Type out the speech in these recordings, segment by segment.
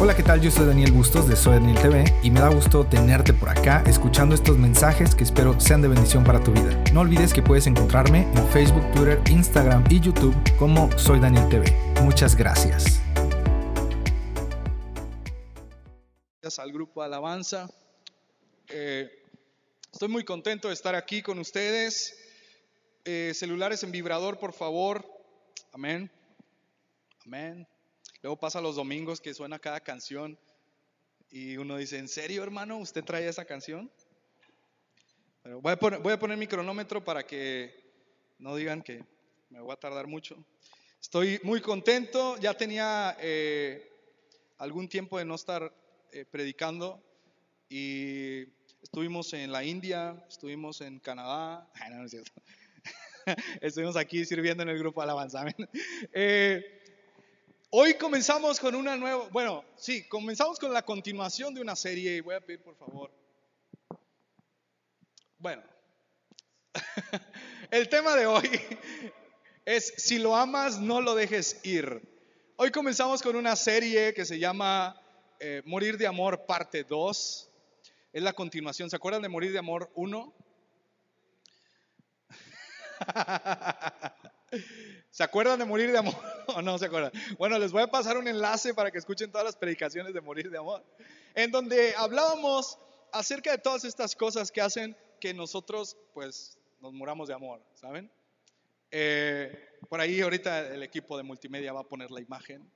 Hola, ¿qué tal? Yo soy Daniel Bustos de Soy Daniel TV y me da gusto tenerte por acá escuchando estos mensajes que espero sean de bendición para tu vida. No olvides que puedes encontrarme en Facebook, Twitter, Instagram y YouTube como Soy Daniel TV. Muchas gracias. Gracias al grupo Alabanza. Eh, estoy muy contento de estar aquí con ustedes. Eh, celulares en vibrador, por favor. Amén. Amén. Luego pasa los domingos que suena cada canción y uno dice, ¿en serio hermano? ¿Usted trae esa canción? Voy, a poner, voy mi cronómetro para que no digan que me voy a tardar mucho. Estoy muy contento, ya tenía eh, algún tiempo de no estar eh, predicando y estuvimos en la India, estuvimos en Canadá, no, no es cierto. estuvimos aquí sirviendo en el grupo Alabanza. Eh, Hoy comenzamos con una nueva, bueno, sí, comenzamos con la continuación de una serie y voy a pedir por favor. Bueno, el tema de hoy es si lo amas, no lo dejes ir. Hoy comenzamos con una serie que se llama eh, Morir de Amor, parte 2. Es la continuación. ¿Se acuerdan de Morir de Amor 1? ¿Se acuerdan de morir de amor o no se acuerdan? Bueno, les voy a pasar un enlace para que escuchen todas las predicaciones de morir de amor, en donde hablábamos acerca de todas estas cosas que hacen que nosotros pues nos muramos de amor, ¿saben? Eh, por ahí ahorita el equipo de multimedia va a poner la imagen.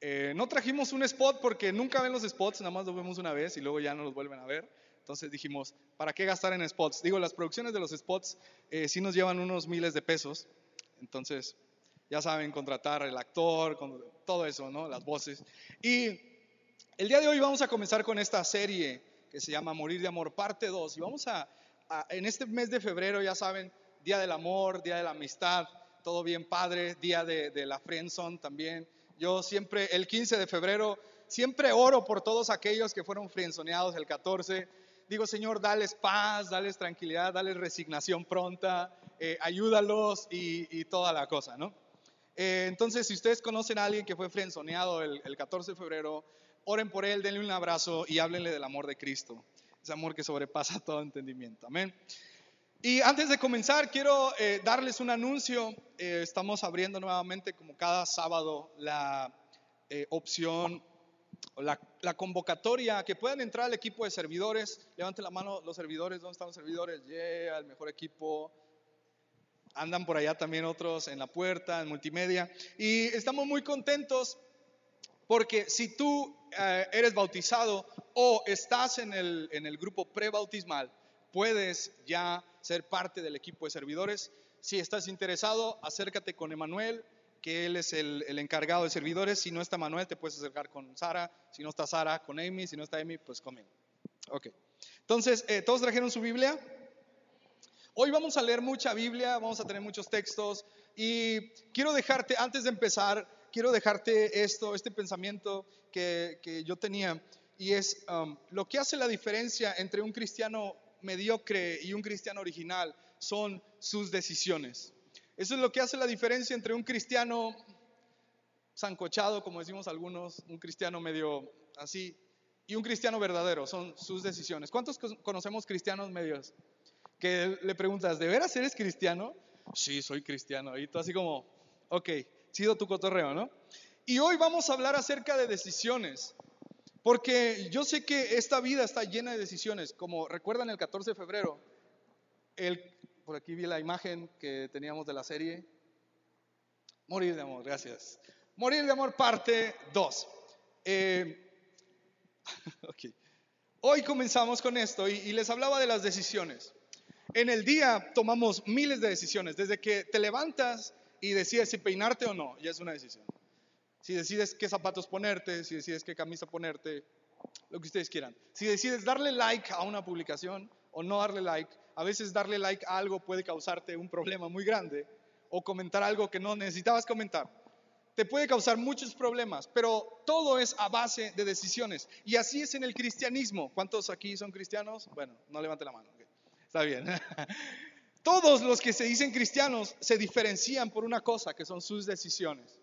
Eh, no trajimos un spot porque nunca ven los spots, nada más los vemos una vez y luego ya no los vuelven a ver. Entonces dijimos, ¿para qué gastar en spots? Digo, las producciones de los spots eh, sí nos llevan unos miles de pesos. Entonces, ya saben, contratar el actor, todo eso, ¿no? Las voces. Y el día de hoy vamos a comenzar con esta serie que se llama Morir de Amor, parte 2. Y vamos a, en este mes de febrero, ya saben, Día del Amor, Día de la Amistad, todo bien padre, Día de, la Friendzone también. Yo siempre, el 15 de febrero, siempre oro por todos aquellos que fueron friendzoneados el 14. Digo, Señor, dales paz, dales tranquilidad, dales resignación pronta, eh, ayúdalos y, toda la cosa, ¿no? Eh, entonces, si ustedes conocen a alguien que fue frenzoneado el, 14 de febrero, oren por él, denle un abrazo y háblenle del amor de Cristo, ese amor que sobrepasa todo entendimiento, amén. Y antes de comenzar, quiero eh, darles un anuncio. estamos abriendo nuevamente, como cada sábado, la opción o la, la, convocatoria que puedan entrar al equipo de servidores. Levanten la mano los servidores, ¿dónde están los servidores? Yeah, el mejor equipo andan por allá también otros en la puerta, en multimedia. Y estamos muy contentos porque si tú eh, eres bautizado o estás en el, en el grupo prebautismal, puedes ya ser parte del equipo de servidores. Si estás interesado, acércate con Emanuel, que él es el, el, encargado de servidores. Si no está Manuel, te puedes acercar con Sara. Si no está Sara, con Amy. Si no está Amy, pues conmigo. Ok. Entonces, eh, ¿todos trajeron su Biblia? Hoy vamos a leer mucha Biblia, vamos a tener muchos textos y quiero dejarte, antes de empezar, quiero dejarte esto, este pensamiento que, yo tenía y es um, lo que hace la diferencia entre un cristiano mediocre y un cristiano original son sus decisiones. Eso es lo que hace la diferencia entre un cristiano zancochado, como decimos algunos, un cristiano medio así, y un cristiano verdadero, son sus decisiones. ¿Cuántos conocemos cristianos medios? Que le preguntas, ¿de veras eres cristiano? Sí, soy cristiano. Y tú así como, ok, sido tu cotorreo, ¿no? Y hoy vamos a hablar acerca de decisiones. Porque yo sé que esta vida está llena de decisiones. Como recuerdan el 14 de febrero, el, por aquí vi la imagen que teníamos de la serie. Morir de amor, gracias. Morir de amor parte 2. Eh, okay. Hoy comenzamos con esto y les hablaba de las decisiones. En el día tomamos miles de decisiones, desde que te levantas y decides si peinarte o no, ya es una decisión. Si decides qué zapatos ponerte, si decides qué camisa ponerte, lo que ustedes quieran. Si decides darle like a una publicación o no darle like, a veces darle like a algo puede causarte un problema muy grande o comentar algo que no necesitabas comentar. Te puede causar muchos problemas, pero todo es a base de decisiones. Y así es en el cristianismo. ¿Cuántos aquí son cristianos? Bueno, no levante la mano. Está bien. Todos los que se dicen cristianos se diferencian por una cosa, que son sus decisiones.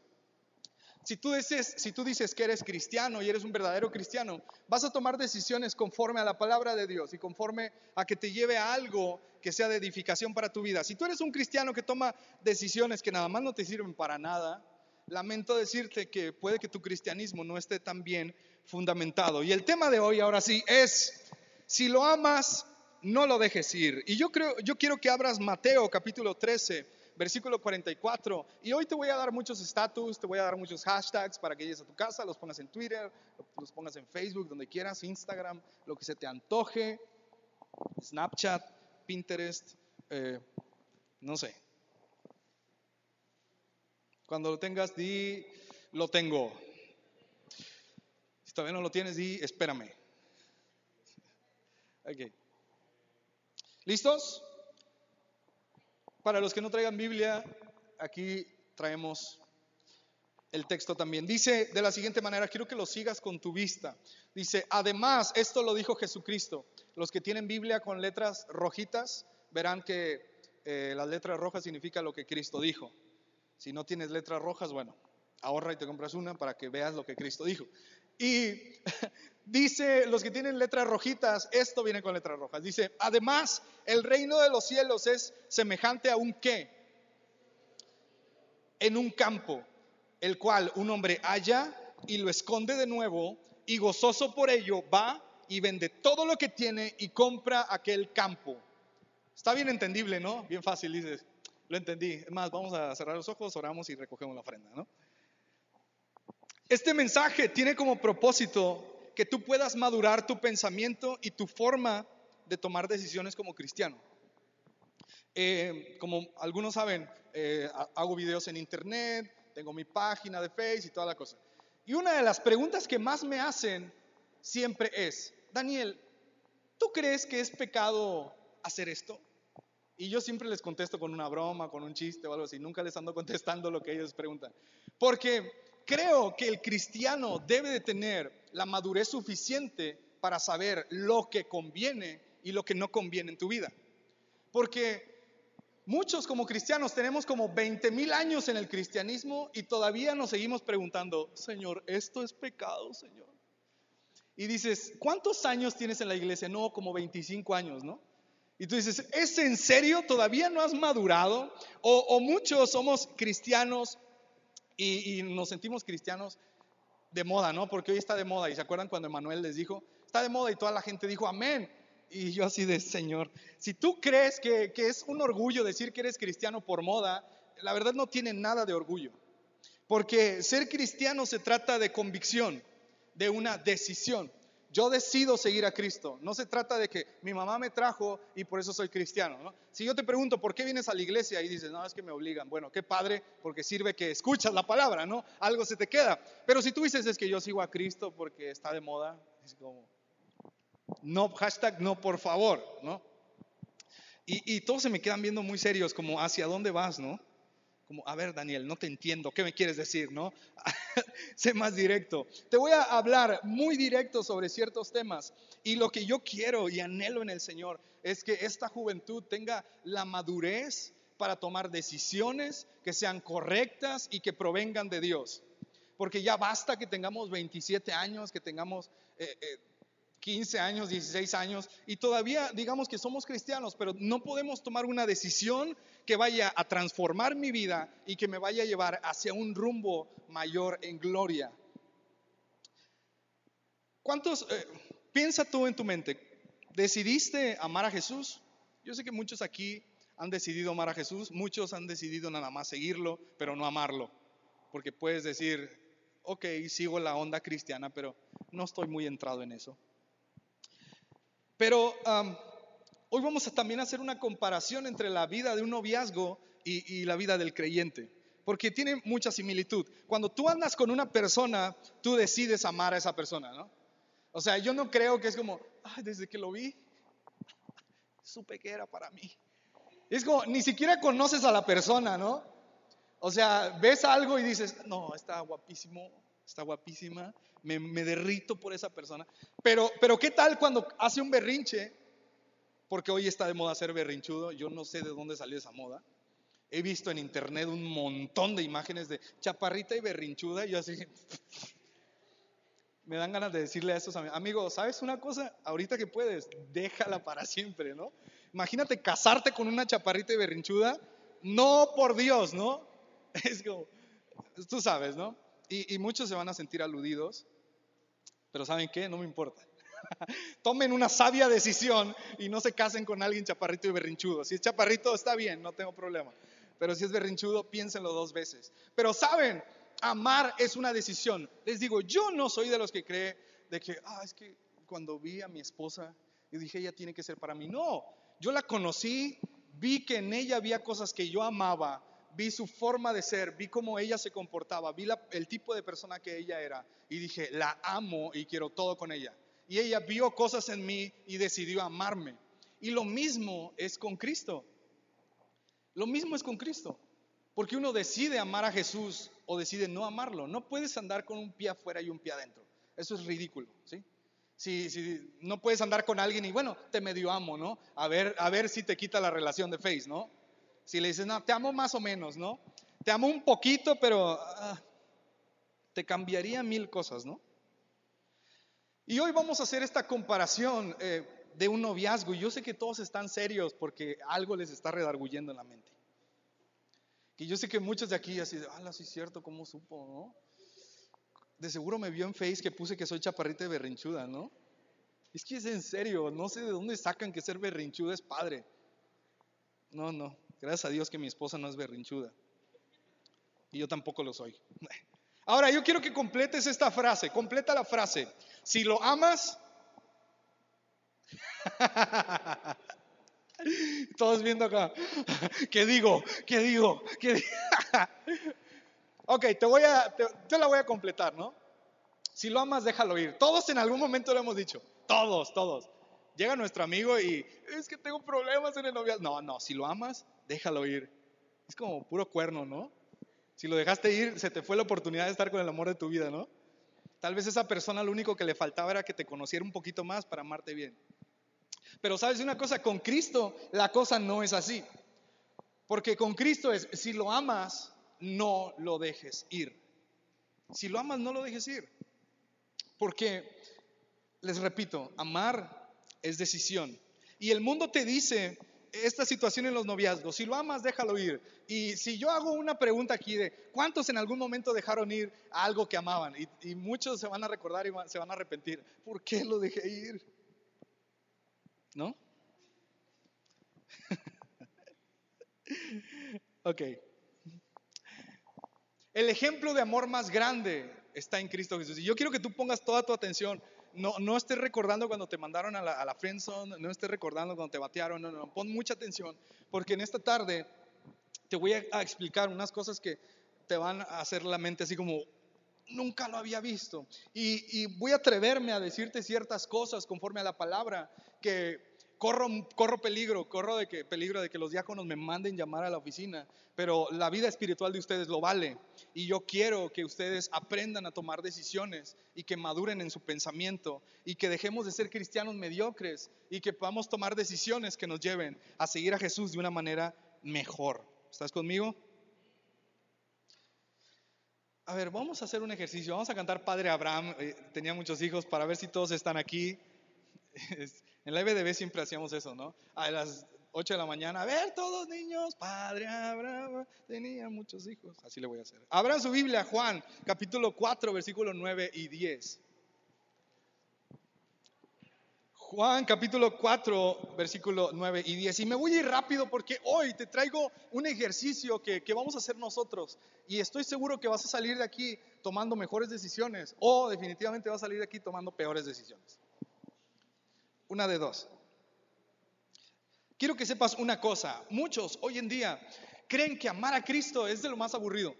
Si tú, dices, si tú dices que eres cristiano y eres un verdadero cristiano, vas a tomar decisiones conforme a la palabra de Dios y conforme a que te lleve a algo que sea de edificación para tu vida. Si tú eres un cristiano que toma decisiones que nada más no te sirven para nada, lamento decirte que puede que tu cristianismo no esté tan bien fundamentado. Y el tema de hoy ahora sí es, si lo amas, no lo dejes ir. Y yo creo, yo quiero que abras Mateo capítulo 13 versículo 44. Y hoy te voy a dar muchos estatus, te voy a dar muchos hashtags para que llegues a tu casa, los pongas en Twitter, los pongas en Facebook, donde quieras, Instagram, lo que se te antoje, Snapchat, Pinterest, eh, no sé. Cuando lo tengas, di, lo tengo. Si todavía no lo tienes, di, espérame. Ok. ¿Listos? Para los que no traigan Biblia, aquí traemos el texto también. Dice de la siguiente manera, quiero que lo sigas con tu vista. Dice, además, esto lo dijo Jesucristo. Los que tienen Biblia con letras rojitas, verán que eh, las letras rojas significa lo que Cristo dijo. Si no tienes letras rojas, bueno, ahorra y te compras una para que veas lo que Cristo dijo. Y dice, los que tienen letras rojitas, esto viene con letras rojas. Dice, además, el reino de los cielos es semejante a un qué? En un campo, el cual un hombre halla y lo esconde de nuevo y gozoso por ello va y vende todo lo que tiene y compra aquel campo. Está bien entendible, ¿no? Bien fácil, dices. Lo entendí. Es más, vamos a cerrar los ojos, oramos y recogemos la ofrenda, ¿no? Este mensaje tiene como propósito que tú puedas madurar tu pensamiento y tu forma de tomar decisiones como cristiano. Eh, como algunos saben, eh, hago videos en internet, tengo mi página de Facebook y toda la cosa. Y una de las preguntas que más me hacen siempre es, Daniel, ¿tú crees que es pecado hacer esto? Y yo siempre les contesto con una broma, con un chiste o algo así. Nunca les ando contestando lo que ellos preguntan. Porque creo que el cristiano debe de tener la madurez suficiente para saber lo que conviene y lo que no conviene en tu vida. Porque muchos como cristianos tenemos como 20 mil años en el cristianismo y todavía nos seguimos preguntando, Señor, ¿esto es pecado, Señor? Y dices, ¿cuántos años tienes en la iglesia? No, como 25 años, ¿no? Y tú dices, ¿es en serio? ¿Todavía no has madurado? O, o muchos somos cristianos y, nos sentimos cristianos de moda, ¿no? Porque hoy está de moda. ¿Y se acuerdan cuando Emanuel les dijo, está de moda y toda la gente dijo, amén? Y yo así de, Señor, si tú crees que, que es un orgullo decir que eres cristiano por moda, la verdad no tiene nada de orgullo. Porque ser cristiano se trata de convicción, de una decisión. Yo decido seguir a Cristo. No se trata de que mi mamá me trajo y por eso soy cristiano. Si yo te pregunto, ¿por qué vienes a la iglesia? Y dices, no, es que me obligan. Bueno, qué padre, porque sirve que escuchas la palabra, ¿no? Algo se te queda. Pero si tú dices, es que yo sigo a Cristo porque está de moda, es como, no, hashtag no, por favor, ¿no? Y, y todos se me quedan viendo muy serios, como, ¿hacia dónde vas, no? Como, a ver Daniel, no te entiendo, ¿qué me quieres decir? ¿No? sé más directo. Te voy a hablar muy directo sobre ciertos temas y lo que yo quiero y anhelo en el Señor es que esta juventud tenga la madurez para tomar decisiones que sean correctas y que provengan de Dios. Porque ya basta que tengamos 27 años, que tengamos... Eh, eh, 15 años, 16 años, y todavía digamos que somos cristianos, pero no podemos tomar una decisión que vaya a transformar mi vida y que me vaya a llevar hacia un rumbo mayor en gloria. ¿Cuántos, eh, piensa tú en tu mente, decidiste amar a Jesús? Yo sé que muchos aquí han decidido amar a Jesús, muchos han decidido nada más seguirlo, pero no amarlo, porque puedes decir, ok, sigo la onda cristiana, pero no estoy muy entrado en eso. Pero hoy vamos a también hacer una comparación entre la vida de un noviazgo y, la vida del creyente, porque tiene mucha similitud. Cuando tú andas con una persona, tú decides amar a esa persona, ¿no? O sea, yo no creo que es como, desde que lo vi, supe que era para mí. Es como, ni siquiera conoces a la persona, ¿no? O sea, ves algo y dices, no, está guapísimo, está guapísima, me, derrito por esa persona. Pero, pero ¿qué tal cuando hace un berrinche? Porque hoy está de moda ser berrinchudo, yo no sé de dónde salió esa moda. He visto en internet un montón de imágenes de chaparrita y berrinchuda y yo así me dan ganas de decirle a esos amigos, amigos, ¿sabes una cosa? Ahorita que puedes, déjala para siempre, ¿no? Imagínate casarte con una chaparrita y berrinchuda, no por Dios, ¿no? Es como, tú sabes, ¿no? Y muchos se van a sentir aludidos, pero ¿saben qué? No me importa. Tomen una sabia decisión y no se casen con alguien chaparrito y berrinchudo. Si es chaparrito, está bien, no tengo problema. Pero si es berrinchudo, piénsenlo dos veces. Pero saben, amar es una decisión. Les digo, yo no soy de los que cree de que, ah, es que cuando vi a mi esposa, y dije, ella tiene que ser para mí. No, yo la conocí, vi que en ella había cosas que yo amaba, vi su forma de ser, vi cómo ella se comportaba, vi el tipo de persona que ella era y dije, la amo y quiero todo con ella. Y ella vio cosas en mí y decidió amarme. Y lo mismo es con Cristo. Lo mismo es con Cristo. Porque uno decide amar a Jesús o decide no amarlo. No puedes andar con un pie afuera y un pie adentro. Eso es ridículo, ¿sí? Si, no puedes andar con alguien y bueno, te medio amo, ¿no? A ver, a ver si te quita la relación de face, ¿no? Si le dices, no, te amo más o menos, ¿no? Te amo un poquito, pero ah, te cambiaría mil cosas, ¿no? Y hoy vamos a hacer esta comparación eh, de un noviazgo. Y yo sé que todos están serios porque algo les está redarguyendo en la mente. Y yo sé que muchos de aquí así, ah, sí es cierto, ¿cómo supo, no? De seguro me vio en Face que puse que soy chaparrita de berrinchuda, ¿no? Es que es en serio, no sé de dónde sacan que ser berrinchuda es padre. No, no, gracias a Dios que mi esposa no es berrinchuda. Y yo tampoco lo soy. Ahora, yo quiero que completes esta frase, completa la frase. Si lo amas, Todos viendo acá. ¿Qué digo? ¿Qué digo? ¿Qué ok, te voy a, te, la voy a completar, ¿no? Si lo amas, déjalo ir. Todos en algún momento lo hemos dicho. Todos, todos. Llega nuestro amigo y es que tengo problemas en el noviazgo. No, no, si lo amas, déjalo ir. Es como puro cuerno, ¿no? Si lo dejaste ir, se te fue la oportunidad de estar con el amor de tu vida, ¿no? Tal vez esa persona lo único que le faltaba era que te conociera un poquito más para amarte bien. Pero sabes una cosa, con Cristo la cosa no es así. Porque con Cristo es, si lo amas, no lo dejes ir. Si lo amas, no lo dejes ir. Porque, les repito, amar es decisión. Y el mundo te dice esta situación en los noviazgos, si lo amas, déjalo ir. Y si yo hago una pregunta aquí de, ¿cuántos en algún momento dejaron ir algo que amaban? Y, y muchos se van a recordar y se van a arrepentir. ¿Por qué lo dejé ir? ¿No? ok. El ejemplo de amor más grande está en Cristo Jesús. Y yo quiero que tú pongas toda tu atención. No, no estés recordando cuando te mandaron a la, a la no estés recordando cuando te batearon, no, no, pon mucha atención, porque en esta tarde te voy a, explicar unas cosas que te van a hacer la mente así como, nunca lo había visto. Y, y voy a atreverme a decirte ciertas cosas conforme a la palabra que corro, corro peligro, corro de que, peligro de que los diáconos me manden llamar a la oficina, pero la vida espiritual de ustedes lo vale. Y yo quiero que ustedes aprendan a tomar decisiones y que maduren en su pensamiento y que dejemos de ser cristianos mediocres y que podamos tomar decisiones que nos lleven a seguir a Jesús de una manera mejor. ¿Estás conmigo? A ver, vamos a hacer un ejercicio. Vamos a cantar Padre Abraham. Eh, tenía muchos hijos para ver si todos están aquí. En la EBDB siempre hacíamos eso, ¿no? A las 8 de la mañana, a ver todos niños, padre Abraham tenía muchos hijos. Así le voy a hacer. Abran su Biblia, Juan, capítulo 4, versículo 9 y 10. Juan capítulo 4, versículo 9 y 10. Y me voy a ir rápido porque hoy te traigo un ejercicio que, vamos a hacer nosotros. Y estoy seguro que vas a salir de aquí tomando mejores decisiones o definitivamente vas a salir de aquí tomando peores decisiones. Una de dos. Quiero que sepas una cosa. Muchos hoy en día creen que amar a Cristo es de lo más aburrido.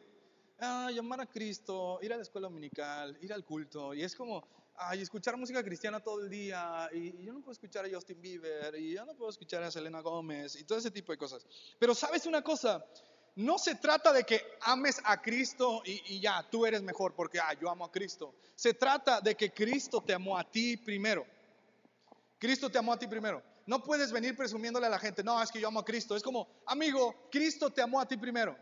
Ay, amar a Cristo, ir a la escuela dominical, ir al culto. Y es como, ay, escuchar música cristiana todo el día. Y, yo no puedo escuchar a Justin Bieber. Y yo no puedo escuchar a Selena Gómez. Y todo ese tipo de cosas. Pero sabes una cosa. No se trata de que ames a Cristo y, ya, tú eres mejor porque ah, yo amo a Cristo. Se trata de que Cristo te amó a ti primero. Cristo te amó a ti primero. No puedes venir presumiéndole a la gente, no, es que yo amo a Cristo. Es como, amigo, Cristo te amó a ti primero.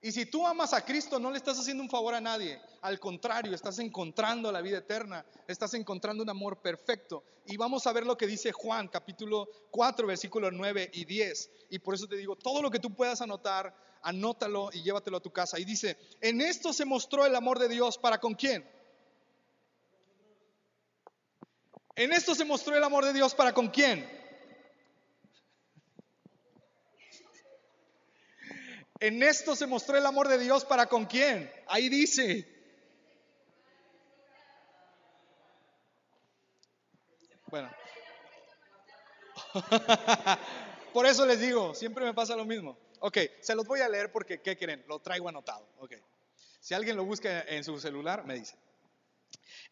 Y si tú amas a Cristo, no le estás haciendo un favor a nadie. Al contrario, estás encontrando la vida eterna, estás encontrando un amor perfecto. Y vamos a ver lo que dice Juan, capítulo 4, versículos 9 y 10. Y por eso te digo, todo lo que tú puedas anotar, anótalo y llévatelo a tu casa. Y dice, en esto se mostró el amor de Dios para con quién. En esto se mostró el amor de Dios para con quién. En esto se mostró el amor de Dios para con quién. Ahí dice. Bueno. Por eso les digo, siempre me pasa lo mismo. Ok, se los voy a leer porque, ¿qué quieren? Lo traigo anotado. Ok. Si alguien lo busca en su celular, me dice.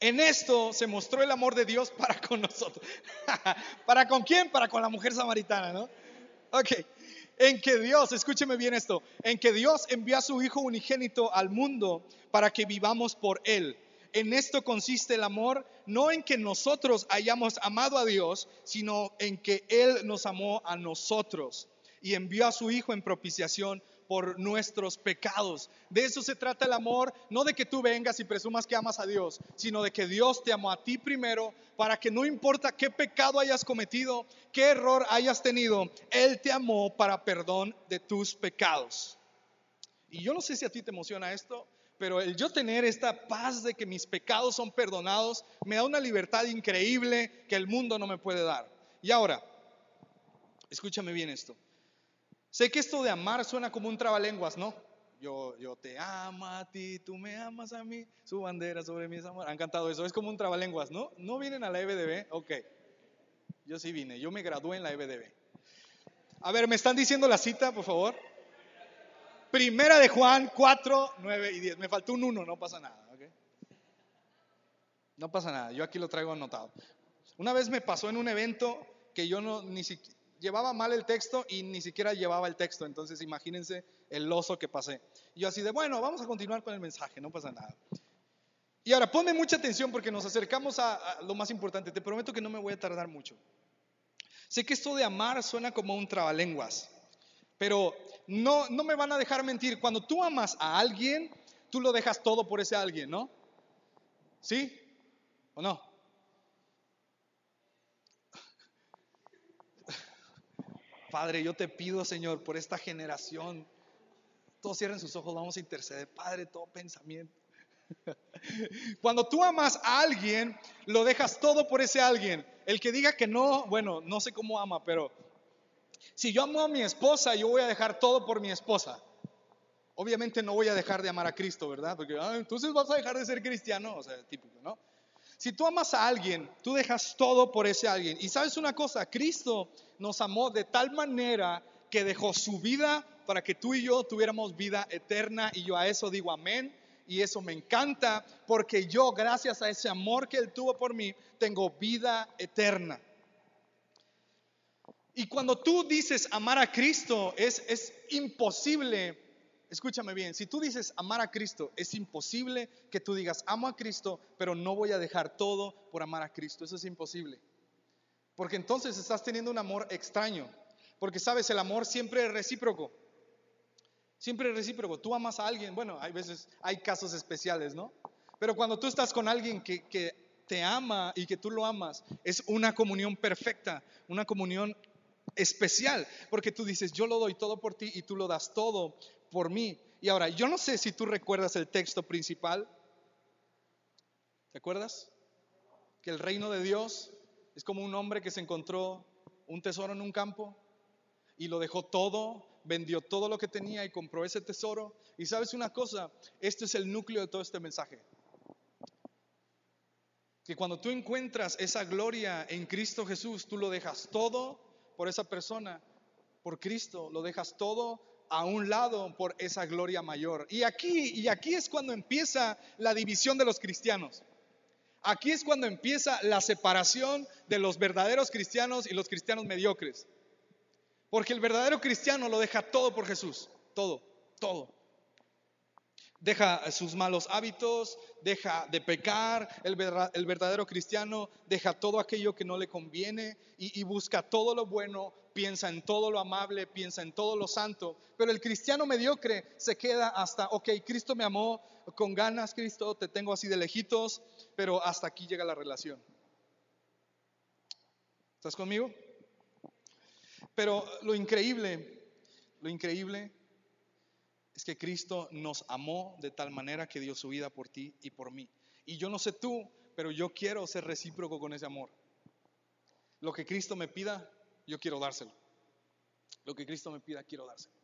En esto se mostró el amor de Dios para con nosotros. ¿Para con quién? Para con la mujer samaritana, ¿no? Ok. En que Dios, escúcheme bien esto, en que Dios envió a su Hijo unigénito al mundo para que vivamos por Él. En esto consiste el amor, no en que nosotros hayamos amado a Dios, sino en que Él nos amó a nosotros y envió a su Hijo en propiciación por nuestros pecados. De eso se trata el amor, no de que tú vengas y presumas que amas a Dios, sino de que Dios te amó a ti primero para que no importa qué pecado hayas cometido, qué error hayas tenido, Él te amó para perdón de tus pecados. Y yo no sé si a ti te emociona esto, pero el yo tener esta paz de que mis pecados son perdonados me da una libertad increíble que el mundo no me puede dar. Y ahora, escúchame bien esto. Sé que esto de amar suena como un trabalenguas, ¿no? Yo, yo te amo a ti, tú me amas a mí, su bandera sobre mis amor. Han cantado eso, es como un trabalenguas, ¿no? ¿No vienen a la EBDB? Ok. Yo sí vine, yo me gradué en la EBDB. A ver, ¿me están diciendo la cita, por favor? Primera de Juan 4, 9 y 10. Me faltó un 1, no pasa nada, ¿ok? No pasa nada, yo aquí lo traigo anotado. Una vez me pasó en un evento que yo no ni siquiera llevaba mal el texto y ni siquiera llevaba el texto. Entonces imagínense el oso que pasé. yo así de, bueno, vamos a continuar con el mensaje, no pasa nada. Y ahora ponme mucha atención porque nos acercamos a, lo más importante. Te prometo que no me voy a tardar mucho. Sé que esto de amar suena como un trabalenguas, pero no, no me van a dejar mentir. Cuando tú amas a alguien, tú lo dejas todo por ese alguien, ¿no? ¿Sí? ¿O no? Padre, yo te pido, Señor, por esta generación. Todos cierren sus ojos, vamos a interceder. Padre, todo pensamiento. Cuando tú amas a alguien, lo dejas todo por ese alguien. El que diga que no, bueno, no sé cómo ama, pero si yo amo a mi esposa, yo voy a dejar todo por mi esposa. Obviamente no voy a dejar de amar a Cristo, ¿verdad? Porque ah, entonces vas a dejar de ser cristiano, o sea, típico, ¿no? Si tú amas a alguien, tú dejas todo por ese alguien. Y sabes una cosa, Cristo nos amó de tal manera que dejó su vida para que tú y yo tuviéramos vida eterna. Y yo a eso digo amén. Y eso me encanta porque yo, gracias a ese amor que Él tuvo por mí, tengo vida eterna. Y cuando tú dices amar a Cristo, es, es imposible escúchame bien, si tú dices amar a Cristo, es imposible que tú digas amo a Cristo, pero no voy a dejar todo por amar a Cristo. Eso es imposible. Porque entonces estás teniendo un amor extraño. Porque sabes, el amor siempre es recíproco. Siempre es recíproco. Tú amas a alguien, bueno, hay veces, hay casos especiales, ¿no? Pero cuando tú estás con alguien que, que te ama y que tú lo amas, es una comunión perfecta, una comunión especial, porque tú dices, yo lo doy todo por ti y tú lo das todo por mí. Y ahora, yo no sé si tú recuerdas el texto principal. ¿Te acuerdas? Que el reino de Dios es como un hombre que se encontró un tesoro en un campo y lo dejó todo, vendió todo lo que tenía y compró ese tesoro. Y sabes una cosa, este es el núcleo de todo este mensaje. Que cuando tú encuentras esa gloria en Cristo Jesús, tú lo dejas todo por esa persona, por Cristo, lo dejas todo a un lado por esa gloria mayor. Y aquí, y aquí es cuando empieza la división de los cristianos. Aquí es cuando empieza la separación de los verdaderos cristianos y los cristianos mediocres. Porque el verdadero cristiano lo deja todo por Jesús, todo, todo. Deja sus malos hábitos, deja de pecar, el, verdadero cristiano deja todo aquello que no le conviene y, busca todo lo bueno, piensa en todo lo amable, piensa en todo lo santo. Pero el cristiano mediocre se queda hasta, ok, Cristo me amó con ganas, Cristo, te tengo así de lejitos, pero hasta aquí llega la relación. ¿Estás conmigo? Pero lo increíble, lo increíble es que Cristo nos amó de tal manera que dio su vida por ti y por mí. Y yo no sé tú, pero yo quiero ser recíproco con ese amor. Lo que Cristo me pida, yo quiero dárselo. Lo que Cristo me pida, quiero dárselo.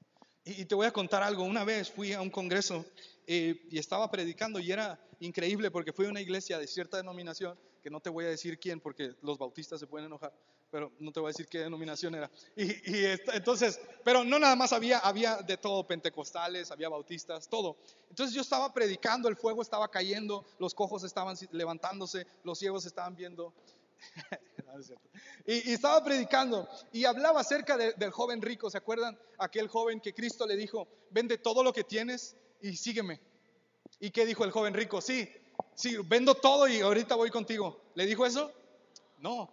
Y, te voy a contar algo. Una vez fui a un congreso eh, y estaba predicando y era increíble porque fui a una iglesia de cierta denominación, que no te voy a decir quién porque los bautistas se pueden enojar pero no te voy a decir qué denominación era. Y, entonces, pero no nada más había, había de todo, pentecostales, había bautistas, todo. Entonces yo estaba predicando, el fuego estaba cayendo, los cojos estaban levantándose, los ciegos estaban viendo. y, estaba predicando y hablaba acerca del joven rico, ¿se acuerdan? Aquel joven que Cristo le dijo, vende todo lo que tienes y sígueme. ¿Y qué dijo el joven rico? Sí, sí, vendo todo y ahorita voy contigo. ¿Le dijo eso? No,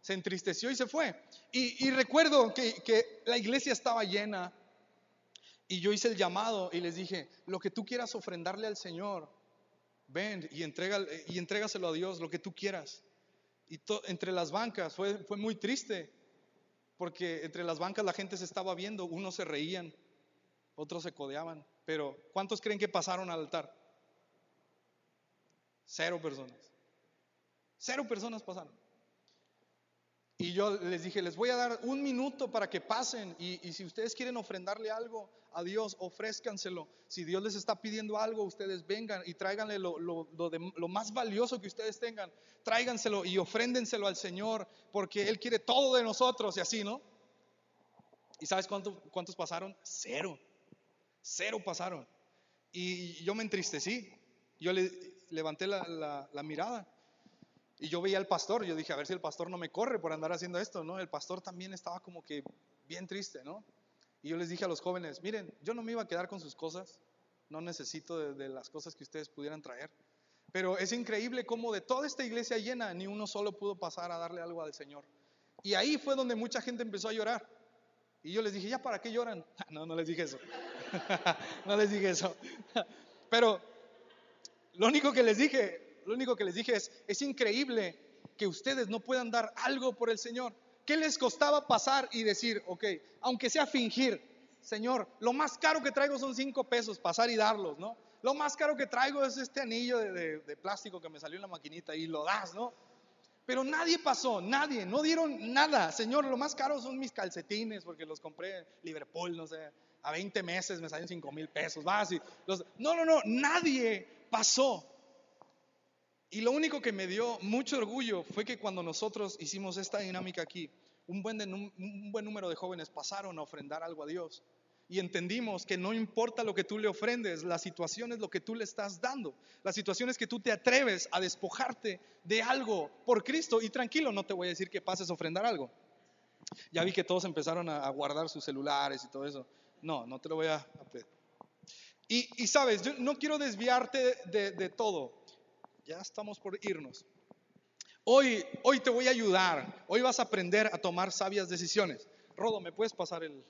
se entristeció y se fue. Y, recuerdo que, la iglesia estaba llena y yo hice el llamado y les dije, lo que tú quieras ofrendarle al Señor, ven y, entrega, y entrégaselo a Dios, lo que tú quieras. Y entre las bancas fue, fue muy triste, porque entre las bancas la gente se estaba viendo, unos se reían, otros se codeaban, pero ¿cuántos creen que pasaron al altar? Cero personas. Cero personas pasaron. Y yo les dije, les voy a dar un minuto para que pasen y, si ustedes quieren ofrendarle algo a Dios, ofrézcanselo. Si Dios les está pidiendo algo, ustedes vengan y tráiganle lo, más valioso que ustedes tengan, tráiganselo y ofréndenselo al Señor, porque Él quiere todo de nosotros y así, ¿no? ¿Y sabes cuántos pasaron? Cero. Cero pasaron. Y yo me entristecí. Yo le levanté la mirada y yo veía al pastor, yo dije, a ver si el pastor no me corre por andar haciendo esto, ¿no? El pastor también estaba como que bien triste, ¿no? Y yo les dije a los jóvenes, miren, yo no me iba a quedar con sus cosas, no necesito de, las cosas que ustedes pudieran traer. Pero es increíble cómo de toda esta iglesia llena, ni uno solo pudo pasar a darle algo al Señor. Y ahí fue donde mucha gente empezó a llorar. Y yo les dije, ¿ya para qué lloran? No, no les dije eso. no les dije eso. Pero lo único que les dije, lo único que les dije es, es increíble que ustedes no puedan dar algo por el Señor. ¿Qué les costaba pasar y decir, ok, aunque sea fingir, Señor, lo más caro que traigo son cinco pesos, pasar y darlos, ¿no? Lo más caro que traigo es este anillo de, plástico que me salió en la maquinita y lo das, ¿no? Pero nadie pasó, nadie, no dieron nada. Señor, lo más caro son mis calcetines porque los compré en Liverpool, no sé, a 20 meses me salen 5 mil pesos, vas y los... No, no, no, nadie pasó. Y lo único que me dio mucho orgullo fue que cuando nosotros hicimos esta dinámica aquí, un buen, un buen número de jóvenes pasaron a ofrendar algo a Dios. Y entendimos que no importa lo que tú le ofrendes, la situación es lo que tú le estás dando. La situación es que tú te atreves a despojarte de algo por Cristo. Y tranquilo, no te voy a decir que pases a ofrendar algo. Ya vi que todos empezaron a, guardar sus celulares y todo eso. No, no te lo voy a. Y, sabes, yo no quiero desviarte de todo ya estamos por irnos. Hoy, hoy te voy a ayudar. Hoy vas a aprender a tomar sabias decisiones. Rodo, ¿me puedes pasar el,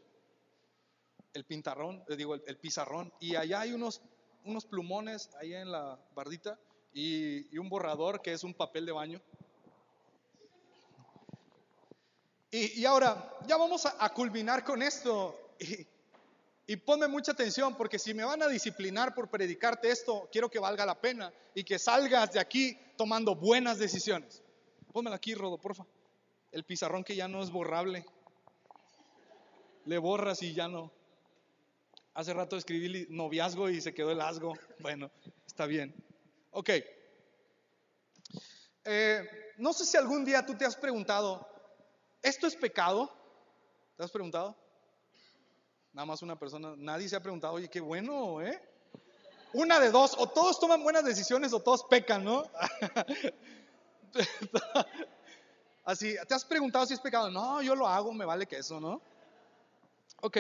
el pintarrón? Digo, el, pizarrón. Y allá hay unos, unos plumones ahí en la bardita y, un borrador que es un papel de baño. Y, ahora, ya vamos a, a culminar con esto. Y, y ponme mucha atención porque si me van a disciplinar por predicarte esto, quiero que valga la pena y que salgas de aquí tomando buenas decisiones. Pónmela aquí, Rodo, porfa. El pizarrón que ya no es borrable. Le borras y ya no. Hace rato escribí noviazgo y se quedó el asgo. Bueno, está bien. Ok. Eh, no sé si algún día tú te has preguntado, ¿esto es pecado? ¿Te has preguntado? Nada más una persona, nadie se ha preguntado, oye, qué bueno, ¿eh? Una de dos, o todos toman buenas decisiones o todos pecan, ¿no? Así, ¿te has preguntado si es pecado? No, yo lo hago, me vale que eso, ¿no? Ok.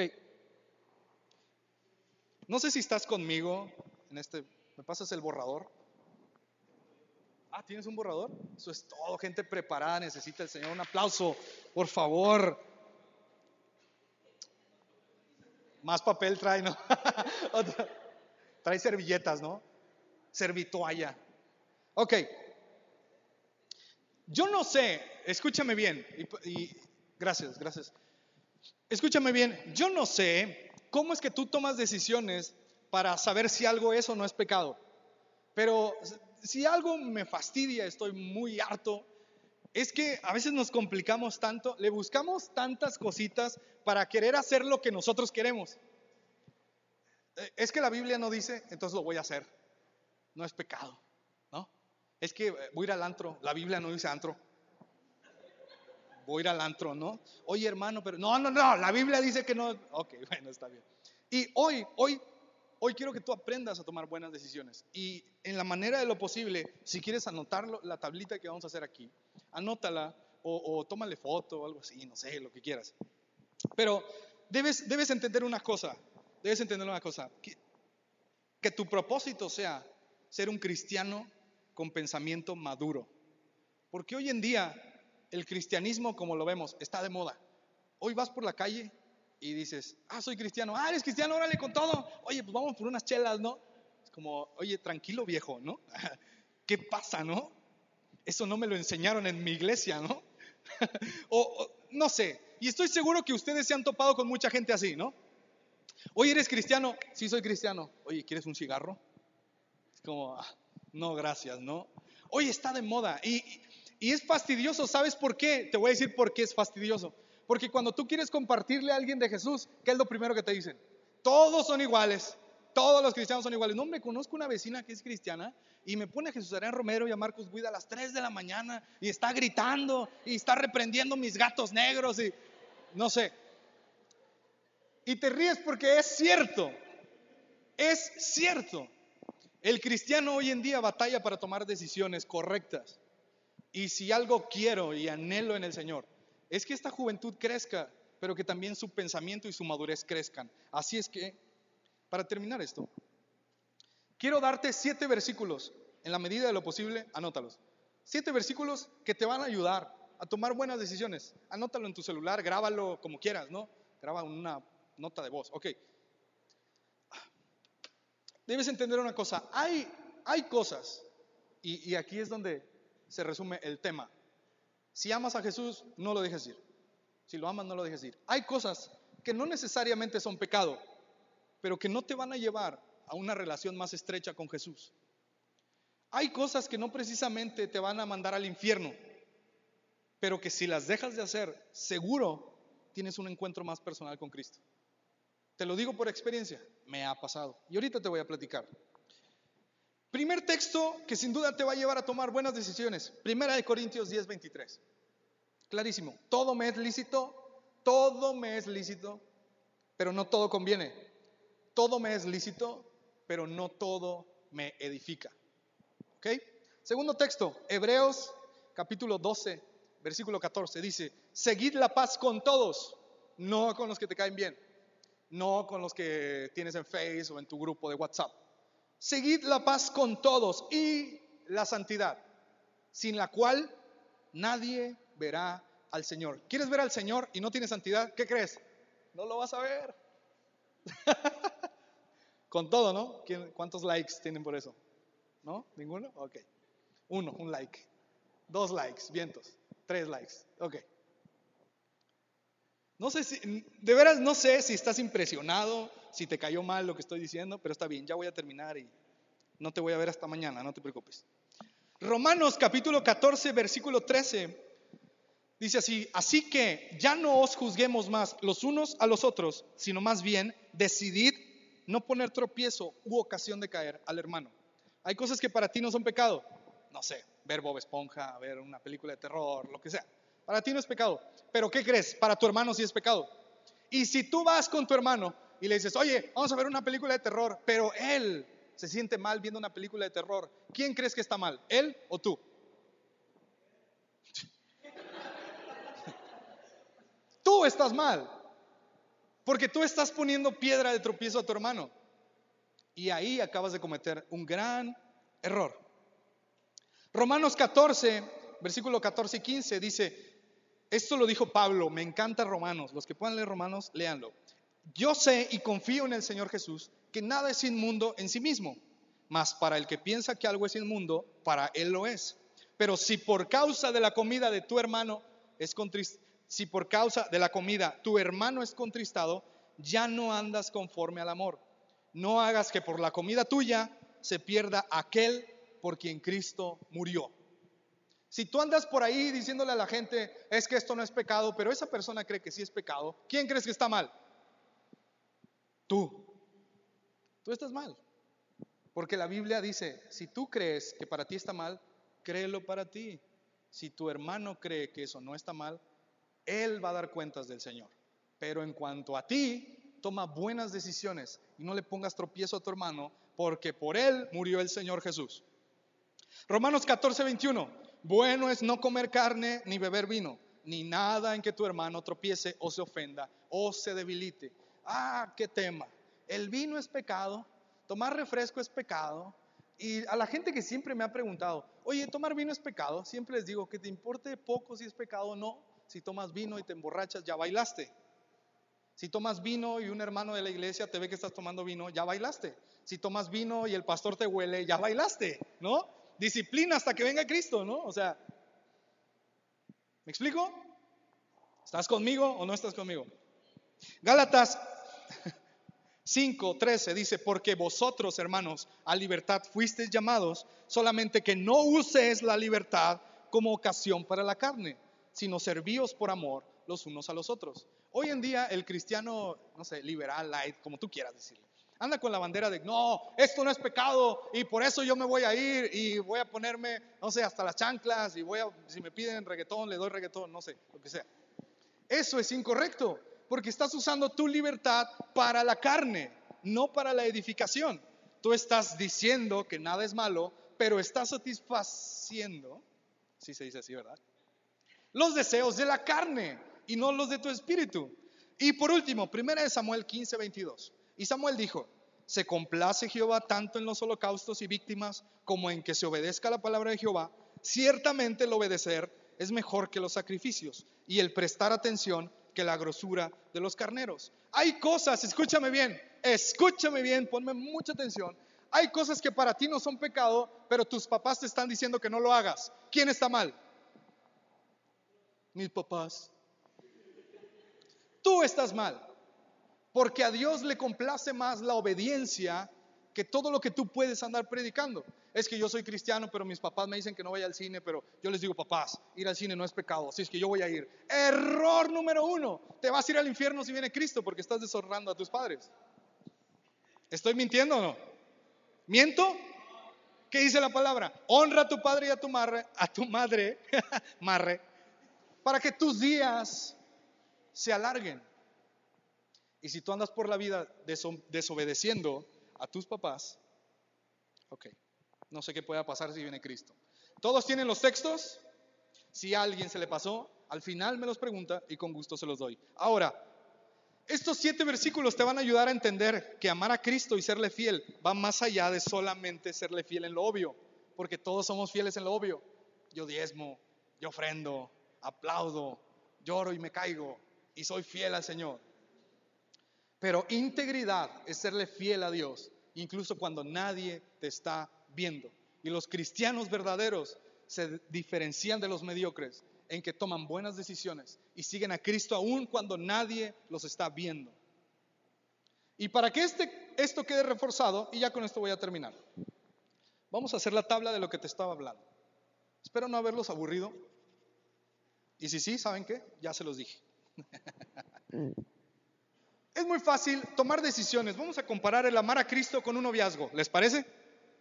No sé si estás conmigo, en este, ¿me pasas el borrador? Ah, ¿tienes un borrador? Eso es todo, gente preparada, necesita el Señor un aplauso, por favor. Más papel trae, ¿no? trae servilletas, ¿no? Servitoalla. Ok. Yo no sé, escúchame bien, y, gracias, gracias. Escúchame bien, yo no sé cómo es que tú tomas decisiones para saber si algo es o no es pecado. Pero si algo me fastidia, estoy muy harto, es que a veces nos complicamos tanto, le buscamos tantas cositas para querer hacer lo que nosotros queremos. Eh, es que la Biblia no dice, entonces lo voy a hacer. No es pecado, ¿no? Es que voy a ir al antro, la Biblia no dice antro. Voy a ir al antro, ¿no? Oye, hermano, pero no, no, no, la Biblia dice que no. Ok, bueno, está bien. Y hoy, hoy, hoy quiero que tú aprendas a tomar buenas decisiones. Y en la manera de lo posible, si quieres anotarlo, la tablita que vamos a hacer aquí, anótala o, tómale foto o algo así, no sé, lo que quieras. Pero debes, debes entender una cosa, debes entender una cosa, que tu propósito sea ser un cristiano con pensamiento maduro. Porque hoy en día el cristianismo, como lo vemos, está de moda. Hoy vas por la calle y dices, ah, soy cristiano, ah, eres cristiano, órale con todo. Oye, pues vamos por unas chelas, ¿no? Es como, oye, tranquilo viejo, ¿no? ¿Qué pasa, no? Eso no me lo enseñaron en mi iglesia, ¿no? o, no sé, y estoy seguro que ustedes se han topado con mucha gente así, ¿no? Oye, ¿eres cristiano? Sí, soy cristiano. Oye, ¿quieres un cigarro? Es como, ah, no, gracias, ¿no? Oye, está de moda y, y es fastidioso. ¿Sabes por qué? Te voy a decir por qué es fastidioso. Porque cuando tú quieres compartirle a alguien de Jesús, ¿qué es lo primero que te dicen? Todos son iguales. Todos los cristianos son iguales. No, me conozco una vecina que es cristiana y me pone a Jesús Arián Romero y a Marcos Guida a las 3 de la mañana y está gritando y está reprendiendo mis gatos negros y no sé. Y te ríes porque es cierto. Es cierto. El cristiano hoy en día batalla para tomar decisiones correctas. Y si algo quiero y anhelo en el Señor, es que esta juventud crezca, pero que también su pensamiento y su madurez crezcan. Así es que para terminar esto, quiero darte siete versículos, en la medida de lo posible, anótalos. Siete versículos que te van a ayudar a tomar buenas decisiones. Anótalo en tu celular, grábalo como quieras, ¿no? Graba una nota de voz, ok. Debes entender una cosa, hay, hay cosas, y, y aquí es donde se resume el tema. Si amas a Jesús, no lo dejes ir. Si lo amas, no lo dejes ir. Hay cosas que no necesariamente son pecado, pero que no te van a llevar a una relación más estrecha con Jesús. Hay cosas que no precisamente te van a mandar al infierno, pero que si las dejas de hacer, seguro tienes un encuentro más personal con Cristo. Te lo digo por experiencia, me ha pasado. Y ahorita te voy a platicar. Primer texto que sin duda te va a llevar a tomar buenas decisiones. Primera de Corintios 10, 23. Clarísimo. Todo me es lícito, todo me es lícito, pero no todo conviene todo me es lícito, pero no todo me edifica. ¿Ok? Segundo texto, Hebreos capítulo 12, versículo 14, dice, seguid la paz con todos, no con los que te caen bien, no con los que tienes en Facebook o en tu grupo de WhatsApp. Seguid la paz con todos y la santidad, sin la cual nadie verá al Señor. ¿Quieres ver al Señor y no tienes santidad? ¿Qué crees? No lo vas a ver. Con todo, ¿no? ¿Cuántos likes tienen por eso? ¿No? ¿Ninguno? Ok. Uno, un like. Dos likes, vientos. Tres likes. Ok. No sé si, de veras no sé si estás impresionado, si te cayó mal lo que estoy diciendo, pero está bien, ya voy a terminar y no te voy a ver hasta mañana, no te preocupes. Romanos capítulo 14, versículo 13, dice así, así que ya no os juzguemos más los unos a los otros, sino más bien decidid no poner tropiezo u ocasión de caer al hermano. Hay cosas que para ti no son pecado. No sé, ver Bob Esponja, ver una película de terror, lo que sea. Para ti no es pecado. Pero ¿qué crees? Para tu hermano sí es pecado. Y si tú vas con tu hermano y le dices, oye, vamos a ver una película de terror, pero él se siente mal viendo una película de terror, ¿quién crees que está mal? ¿Él o tú? tú estás mal. Porque tú estás poniendo piedra de tropiezo a tu hermano. Y ahí acabas de cometer un gran error. Romanos 14, versículo 14 y 15 dice, esto lo dijo Pablo, me encanta Romanos, los que puedan leer Romanos, léanlo. Yo sé y confío en el Señor Jesús que nada es inmundo en sí mismo, mas para el que piensa que algo es inmundo, para él lo es. Pero si por causa de la comida de tu hermano es contristado, si por causa de la comida tu hermano es contristado, ya no andas conforme al amor. No hagas que por la comida tuya se pierda aquel por quien Cristo murió. Si tú andas por ahí diciéndole a la gente, es que esto no es pecado, pero esa persona cree que sí es pecado, ¿quién crees que está mal? Tú. Tú estás mal. Porque la Biblia dice, si tú crees que para ti está mal, créelo para ti. Si tu hermano cree que eso no está mal, él va a dar cuentas del Señor. Pero en cuanto a ti, toma buenas decisiones y no le pongas tropiezo a tu hermano, porque por él murió el Señor Jesús. Romanos 14, 21. Bueno es no comer carne ni beber vino, ni nada en que tu hermano tropiece o se ofenda o se debilite. Ah, qué tema. El vino es pecado, tomar refresco es pecado. Y a la gente que siempre me ha preguntado, oye, tomar vino es pecado, siempre les digo que te importe poco si es pecado o no. Si tomas vino y te emborrachas, ya bailaste. Si tomas vino y un hermano de la iglesia te ve que estás tomando vino, ya bailaste. Si tomas vino y el pastor te huele, ya bailaste, ¿no? Disciplina hasta que venga Cristo, ¿no? O sea, ¿me explico? ¿Estás conmigo o no estás conmigo? Gálatas 5:13 dice, porque vosotros, hermanos, a libertad fuisteis llamados, solamente que no uses la libertad como ocasión para la carne, sino servíos por amor los unos a los otros. Hoy en día el cristiano, no sé, liberal, light, como tú quieras decirlo, anda con la bandera de, no, esto no es pecado y por eso yo me voy a ir y voy a ponerme, no sé, hasta las chanclas y voy a, si me piden reggaetón, le doy reggaetón, no sé, lo que sea. Eso es incorrecto porque estás usando tu libertad para la carne, no para la edificación. Tú estás diciendo que nada es malo, pero estás satisfaciendo, si se dice así, ¿verdad? Los deseos de la carne y no los de tu espíritu. Y por último, 1 Samuel 15, 22. Y Samuel dijo, se complace Jehová tanto en los holocaustos y víctimas como en que se obedezca la palabra de Jehová. Ciertamente el obedecer es mejor que los sacrificios y el prestar atención que la grosura de los carneros. Hay cosas, escúchame bien, escúchame bien, ponme mucha atención. Hay cosas que para ti no son pecado, pero tus papás te están diciendo que no lo hagas. ¿Quién está mal? Mis papás. Tú estás mal, porque a Dios le complace más la obediencia que todo lo que tú puedes andar predicando. Es que yo soy cristiano, pero mis papás me dicen que no vaya al cine, pero yo les digo, papás, ir al cine no es pecado, así es que yo voy a ir. Error número uno, te vas a ir al infierno si viene Cristo porque estás deshonrando a tus padres. ¿Estoy mintiendo o no? ¿Miento? ¿Qué dice la palabra? Honra a tu padre y a tu madre, a tu madre, marre, para que tus días se alarguen. Y si tú andas por la vida desobedeciendo a tus papás, ok, no sé qué pueda pasar si viene Cristo. ¿Todos tienen los textos? Si a alguien se le pasó, al final me los pregunta y con gusto se los doy. Ahora, estos siete versículos te van a ayudar a entender que amar a Cristo y serle fiel va más allá de solamente serle fiel en lo obvio, porque todos somos fieles en lo obvio. Yo diezmo, yo ofrendo, aplaudo, lloro y me caigo y soy fiel al Señor. Pero integridad es serle fiel a Dios, incluso cuando nadie te está viendo. Y los cristianos verdaderos se diferencian de los mediocres en que toman buenas decisiones y siguen a Cristo aún cuando nadie los está viendo. Y para que este, esto quede reforzado, y ya con esto voy a terminar, vamos a hacer la tabla de lo que te estaba hablando. Espero no haberlos aburrido. Y si sí, ¿saben qué? Ya se los dije. Es muy fácil tomar decisiones. Vamos a comparar el amar a Cristo con un noviazgo. ¿Les parece?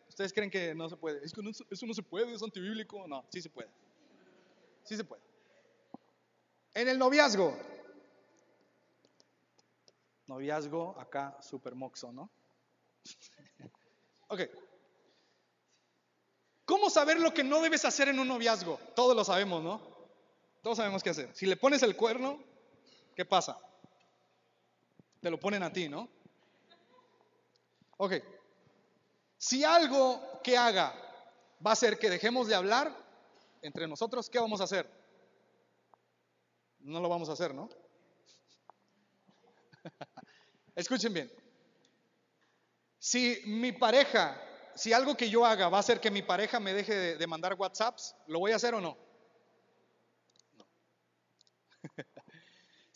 ¿Ustedes creen que no se puede? Es que eso no se puede, es antibíblico. No, sí se puede. Sí se puede. En el noviazgo. Noviazgo acá, super moxo, ¿no? ok. ¿Cómo saber lo que no debes hacer en un noviazgo? Todos lo sabemos, ¿no? Todos sabemos qué hacer. Si le pones el cuerno, ¿qué pasa? Te lo ponen a ti, ¿no? Ok. Si algo que haga va a ser que dejemos de hablar entre nosotros, ¿qué vamos a hacer? No lo vamos a hacer, ¿no? Escuchen bien. Si mi pareja, si algo que yo haga va a hacer que mi pareja me deje de, de mandar WhatsApps, ¿lo voy a hacer o no? No.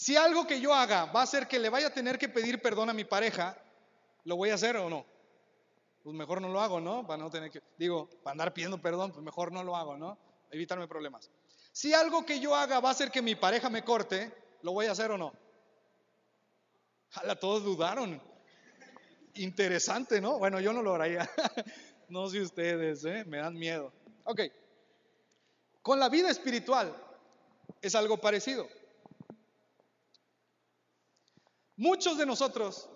Si algo que yo haga va a hacer que le vaya a tener que pedir perdón a mi pareja, ¿lo voy a hacer o no? Pues mejor no lo hago, ¿no? Para no tener que, digo, para andar pidiendo perdón, pues mejor no lo hago, ¿no? Evitarme problemas. Si algo que yo haga va a hacer que mi pareja me corte, ¿lo voy a hacer o no? Jala, todos dudaron. Interesante, ¿no? Bueno, yo no lo haría. no sé ustedes, ¿eh? Me dan miedo. Ok. Con la vida espiritual es algo parecido. Muchos de nosotros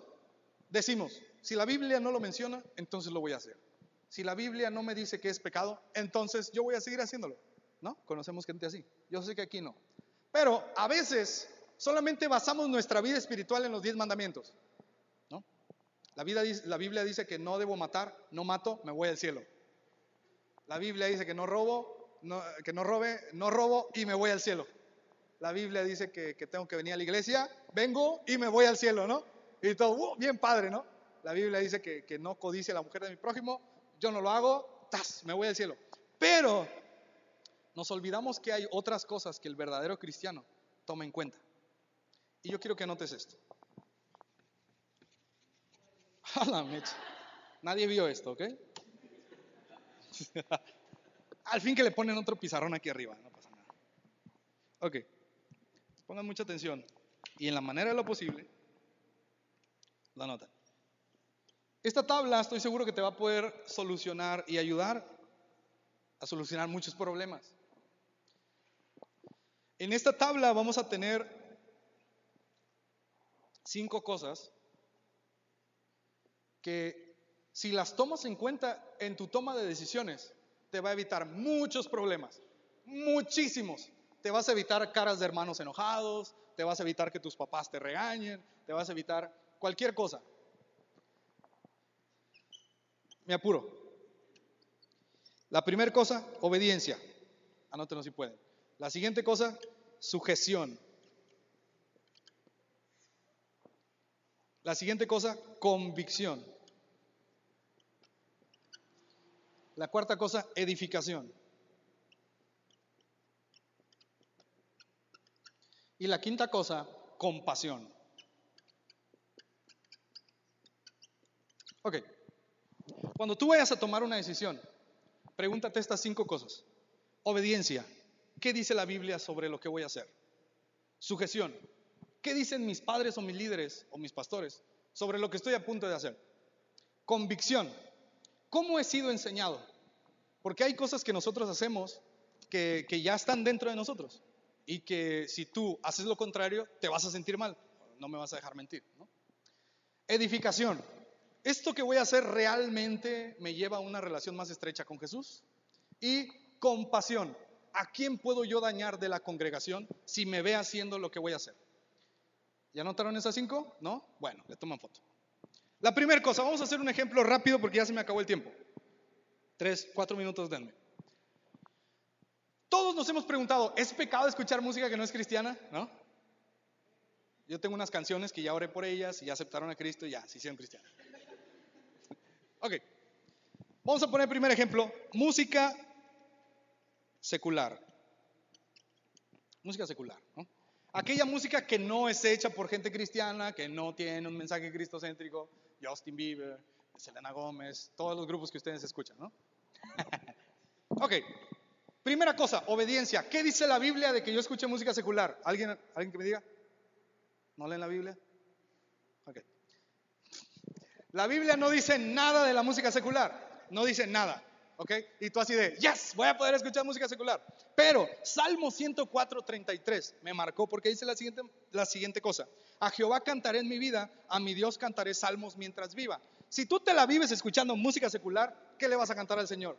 decimos, si la Biblia no lo menciona, entonces lo voy a hacer. Si la Biblia no me dice que es pecado, entonces yo voy a seguir haciéndolo. ¿No? Conocemos gente así. Yo sé que aquí no. Pero a veces solamente basamos nuestra vida espiritual en los diez mandamientos. ¿No? La, vida, la Biblia dice que no debo matar, no mato, me voy al cielo. La Biblia dice que no robo, que no robe, no robo y me voy al cielo. La Biblia dice que, tengo que venir a la iglesia, vengo y me voy al cielo, ¿no? Y todo, uh, bien padre, ¿no? La Biblia dice que, no codice a la mujer de mi prójimo, yo no lo hago, ¡tas! me voy al cielo. Pero nos olvidamos que hay otras cosas que el verdadero cristiano toma en cuenta. Y yo quiero que anotes esto. Nadie vio esto, ¿ok? Al fin que le ponen otro pizarrón aquí arriba, no pasa nada. Ok, pongan mucha atención y en la manera de lo posible, la nota. Esta tabla estoy seguro que te va a poder solucionar y ayudar a solucionar muchos problemas. En esta tabla vamos a tener cinco cosas que si las tomas en cuenta en tu toma de decisiones, te va a evitar muchos problemas, muchísimos. Te vas a evitar caras de hermanos enojados, te vas a evitar que tus papás te regañen, te vas a evitar cualquier cosa. Me apuro. La primera cosa, obediencia. Anótenlo si pueden. La siguiente cosa, sujeción. La siguiente cosa, convicción. La cuarta cosa, edificación. Y la quinta cosa, compasión. Ok. Cuando tú vayas a tomar una decisión, pregúntate estas cinco cosas. Obediencia. ¿Qué dice la Biblia sobre lo que voy a hacer? Sujeción. ¿Qué dicen mis padres o mis líderes o mis pastores sobre lo que estoy a punto de hacer? Convicción. ¿Cómo he sido enseñado? Porque hay cosas que nosotros hacemos que, ya están dentro de nosotros y que si tú haces lo contrario te vas a sentir mal. No me vas a dejar mentir. Edificación. ¿Esto que voy a hacer realmente me lleva a una relación más estrecha con Jesús? Y compasión. ¿a quién puedo yo dañar de la congregación si me ve haciendo lo que voy a hacer? ¿Ya notaron esas cinco? ¿No? Bueno, le toman foto. La primera cosa, vamos a hacer un ejemplo rápido porque ya se me acabó el tiempo. Tres, cuatro minutos, denme. Todos nos hemos preguntado, ¿es pecado escuchar música que no es cristiana? ¿No? Yo tengo unas canciones que ya oré por ellas y ya aceptaron a Cristo y ya se hicieron cristianas. Ok. Vamos a poner el primer ejemplo. Música secular. Música secular, ¿no? Aquella música que no es hecha por gente cristiana, que no tiene un mensaje cristocéntrico, Justin Bieber, Selena Gómez, todos los grupos que ustedes escuchan, ¿no? ok, primera cosa, obediencia. ¿Qué dice la Biblia de que yo escuche música secular? ¿Alguien, ¿alguien que me diga? ¿No leen la Biblia? Ok. La Biblia no dice nada de la música secular, no dice nada. ¿ok? Y tú así de, yes, voy a poder escuchar música secular. Pero Salmo 104, 33 me marcó porque dice la siguiente, la siguiente cosa. A Jehová cantaré en mi vida, a mi Dios cantaré salmos mientras viva. Si tú te la vives escuchando música secular, ¿qué le vas a cantar al Señor?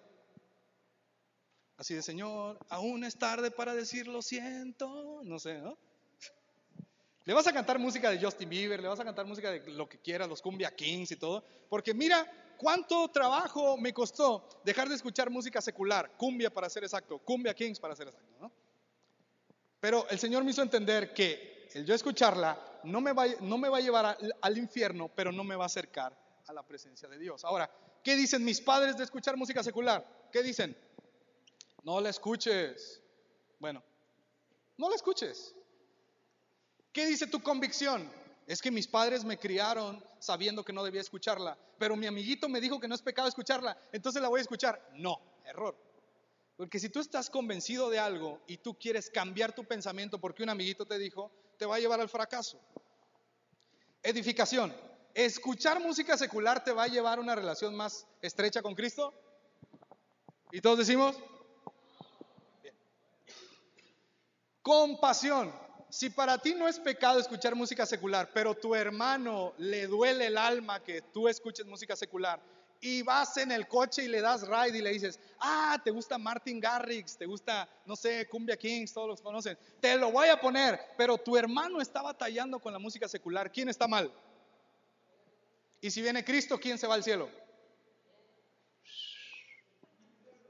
Así de, Señor, aún es tarde para decir lo siento. No sé, ¿no? Le vas a cantar música de Justin Bieber, le vas a cantar música de lo que quieras, los Cumbia Kings y todo. Porque mira, ¿cuánto trabajo me costó dejar de escuchar música secular? Cumbia para ser exacto, cumbia kings para ser exacto, ¿no? Pero el Señor me hizo entender que el yo escucharla no me va, a llevar al infierno, pero no me va a acercar a la presencia de Dios. Ahora, ¿qué dicen mis padres de escuchar música secular? ¿Qué dicen? No la escuches. Bueno, no la escuches. ¿Qué dice tu convicción? Es que mis padres me criaron sabiendo que no debía escucharla, pero mi amiguito me dijo que no es pecado escucharla, entonces la voy a escuchar. No, error. Porque si tú estás convencido de algo y tú quieres cambiar tu pensamiento porque un amiguito te dijo, te va a llevar al fracaso. Edificación. ¿Escuchar música secular te va a llevar a una relación más estrecha con Cristo? ¿Y todos decimos? Bien. Compasión. Si para ti no es pecado escuchar música secular, pero tu hermano le duele el alma que tú escuches música secular y vas en el coche y le das ride y le dices, ah, te gusta Martin Garrix, te gusta, no sé, Cumbia Kings, todos los conocen, te lo voy a poner, pero tu hermano está batallando con la música secular, ¿quién está mal? Y si viene Cristo, ¿quién se va al cielo?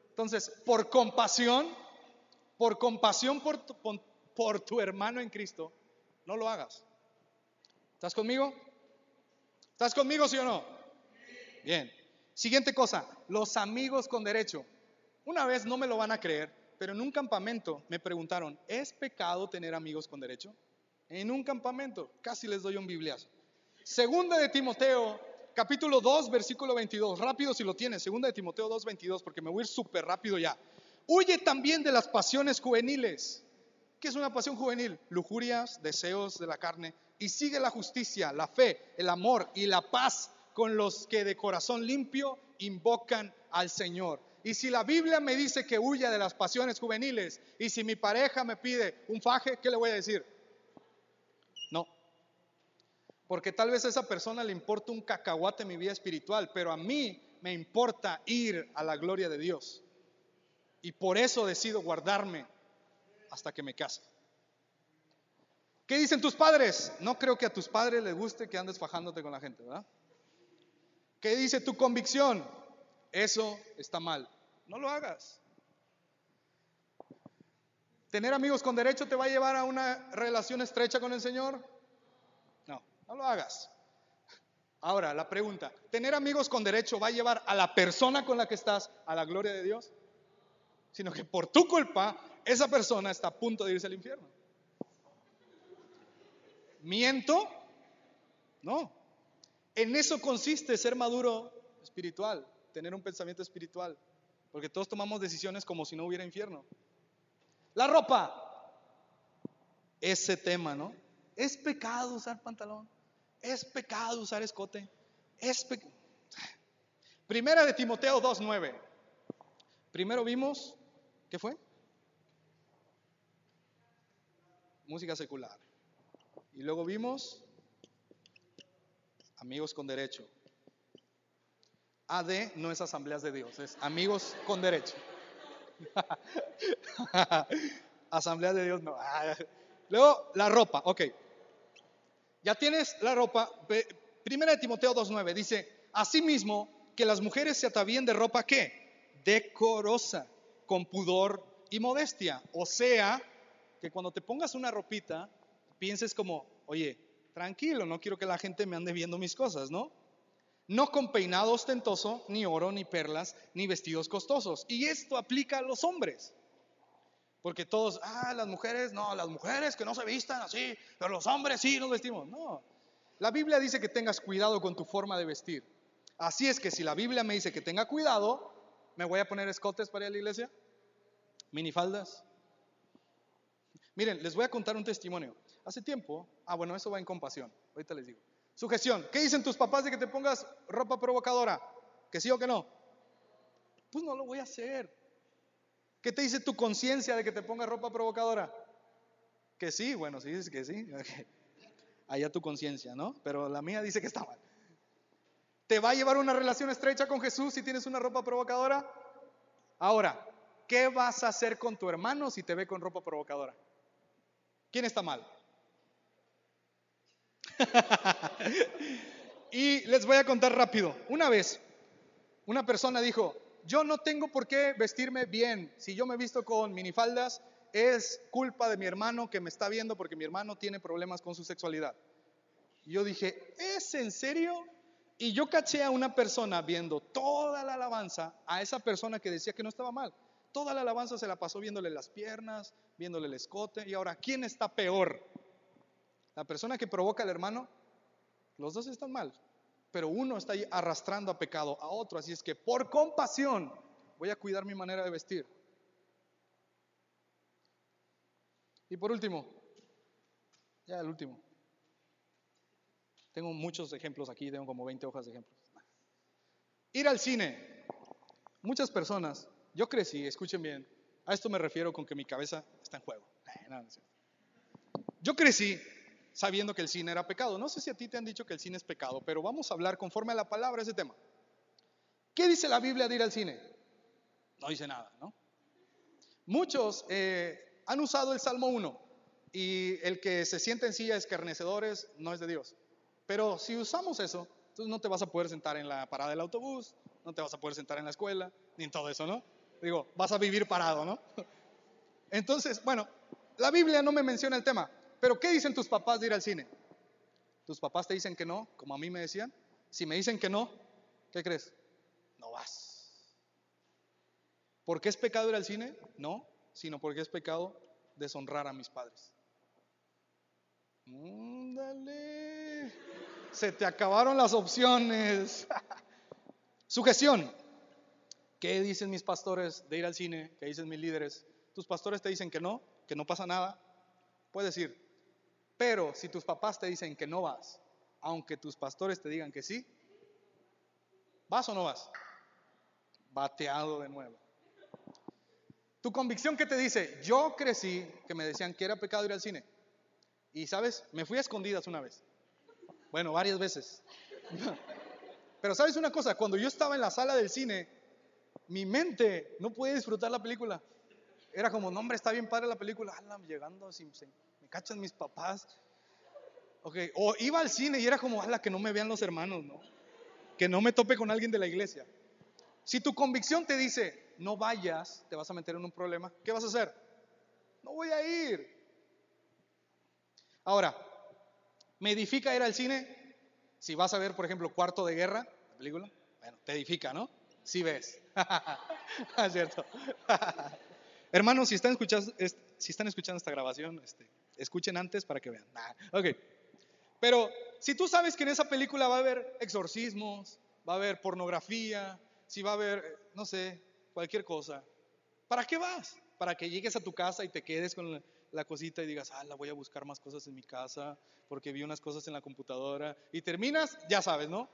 Entonces, por compasión, por compasión por tu, hermano en Cristo, no lo hagas. ¿Estás conmigo? ¿Estás conmigo, sí o no? Bien. Siguiente cosa, los amigos con derecho. Una vez no me lo van a creer, pero en un campamento me preguntaron, ¿es pecado tener amigos con derecho? En un campamento, casi les doy un bibliazo. Segunda de Timoteo, capítulo 2, versículo 22. Rápido si lo tienes, segunda de Timoteo 2, 22, porque me voy a ir súper rápido ya. Huye también de las pasiones juveniles. ¿Qué es una pasión juvenil? Lujurias, deseos de la carne. Y sigue la justicia, la fe, el amor y la paz con los que de corazón limpio invocan al Señor. Y si la Biblia me dice que huya de las pasiones juveniles, y si mi pareja me pide un faje, ¿qué le voy a decir? No. Porque tal vez a esa persona le importa un cacahuate en mi vida espiritual, pero a mí me importa ir a la gloria de Dios. Y por eso decido guardarme hasta que me case. ¿Qué dicen tus padres? No creo que a tus padres les guste que andes fajándote con la gente, ¿verdad? ¿Qué dice tu convicción? Eso está mal. No lo hagas. ¿Tener amigos con derecho te va a llevar a una relación estrecha con el Señor? No, no lo hagas. Ahora, la pregunta, ¿tener amigos con derecho va a llevar a la persona con la que estás a la gloria de Dios? Sino que por tu culpa, esa persona está a punto de irse al infierno. ¿Miento? No. En eso consiste ser maduro espiritual, tener un pensamiento espiritual, porque todos tomamos decisiones como si no hubiera infierno. La ropa, ese tema, ¿no? Es pecado usar pantalón, es pecado usar escote, es Primera de Timoteo 2.9. Primero vimos, ¿qué fue? Música secular. Y luego vimos amigos con derecho. AD no es asambleas de Dios, es amigos con derecho. asambleas de Dios no. Luego, la ropa, ok. Ya tienes la ropa. Primera de Timoteo 2.9 dice, asimismo, que las mujeres se atavíen de ropa ¿qué? Decorosa, con pudor y modestia. O sea, que cuando te pongas una ropita, pienses como, oye, tranquilo, no quiero que la gente me ande viendo mis cosas, ¿no? No con peinado ostentoso, ni oro, ni perlas, ni vestidos costosos. Y esto aplica a los hombres. Porque todos, ah, las mujeres, no, las mujeres que no se vistan así, pero los hombres sí nos vestimos. No, la Biblia dice que tengas cuidado con tu forma de vestir. Así es que si la Biblia me dice que tenga cuidado, ¿me voy a poner escotes para ir a la iglesia? ¿Minifaldas? Miren, les voy a contar un testimonio. Hace tiempo, ah, bueno, eso va en compasión, ahorita les digo. Sujeción, ¿qué dicen tus papás de que te pongas ropa provocadora? ¿Que sí o que no? Pues no lo voy a hacer. ¿Qué te dice tu conciencia de que te pongas ropa provocadora? Que sí, bueno, si dices que sí, allá tu conciencia, ¿no? Pero la mía dice que está mal. ¿Te va a llevar una relación estrecha con Jesús si tienes una ropa provocadora? Ahora, ¿qué vas a hacer con tu hermano si te ve con ropa provocadora? ¿Quién está mal? y les voy a contar rápido. Una vez Una persona dijo, yo no tengo por qué vestirme bien. Si yo me visto con minifaldas, es culpa de mi hermano que me está viendo porque mi hermano tiene problemas con su sexualidad. Y yo dije, ¿es en serio? Y yo caché a una persona viendo toda la alabanza a esa persona que decía que no estaba mal. Toda la alabanza se la pasó viéndole las piernas, viéndole el escote. Y ahora, ¿quién está peor? ¿La persona que provoca al hermano? Los dos están mal pero uno está ahí arrastrando a pecado a otro. Así es que por compasión voy a cuidar mi manera de vestir. Y por último, ya el último. Tengo muchos ejemplos aquí, tengo como 20 hojas de ejemplos. Ir al cine. Muchas personas, yo crecí, escuchen bien, a esto me refiero con que mi cabeza está en juego. Yo crecí sabiendo que el cine era pecado. No sé si a ti te han dicho que el cine es pecado, pero vamos a hablar conforme a la palabra ese tema. ¿Qué dice la Biblia de ir al cine? No dice nada, ¿no? Muchos eh, han usado el Salmo 1 y el que se siente en silla escarnecedores no es de Dios. Pero si usamos eso, entonces no te vas a poder sentar en la parada del autobús, no te vas a poder sentar en la escuela, ni en todo eso, ¿no? Digo, vas a vivir parado, ¿no? Entonces, bueno, la Biblia no me menciona el tema, pero ¿qué dicen tus papás de ir al cine? ¿Tus papás te dicen que no, como a mí me decían? Si me dicen que no, ¿qué crees? No vas. ¿Por qué es pecado ir al cine? No, sino porque es pecado deshonrar a mis padres. Dale. Se te acabaron las opciones. Sugestión. ¿Qué dicen mis pastores de ir al cine? ¿Qué dicen mis líderes? Tus pastores te dicen que no, que no pasa nada. Puedes ir. Pero si tus papás te dicen que no vas, aunque tus pastores te digan que sí, ¿vas o no vas? Bateado de nuevo. Tu convicción que te dice, yo crecí que me decían que era pecado ir al cine. Y sabes, me fui a escondidas una vez. Bueno, varias veces. Pero sabes una cosa, cuando yo estaba en la sala del cine, mi mente no podía disfrutar la película. Era como, no hombre, está bien padre la película. Ah, llegando sin, cachan mis papás? Ok, o iba al cine y era como, ala, que no me vean los hermanos, ¿no? Que no me tope con alguien de la iglesia. Si tu convicción te dice, no vayas, te vas a meter en un problema, ¿qué vas a hacer? No voy a ir. Ahora, ¿me edifica ir al cine? Si vas a ver, por ejemplo, Cuarto de Guerra, la película, bueno, te edifica, ¿no? Si ves. es cierto. Hermanos, si están escuchando, esta grabación, este, escuchen antes para que vean. ok. Pero si tú sabes que en esa película va a haber exorcismos, va a haber pornografía, si va a haber, no sé, cualquier cosa, ¿para qué vas? Para que llegues a tu casa y te quedes con la, cosita y digas, ah, la voy a buscar más cosas en mi casa porque vi unas cosas en la computadora y terminas, ya sabes, ¿no?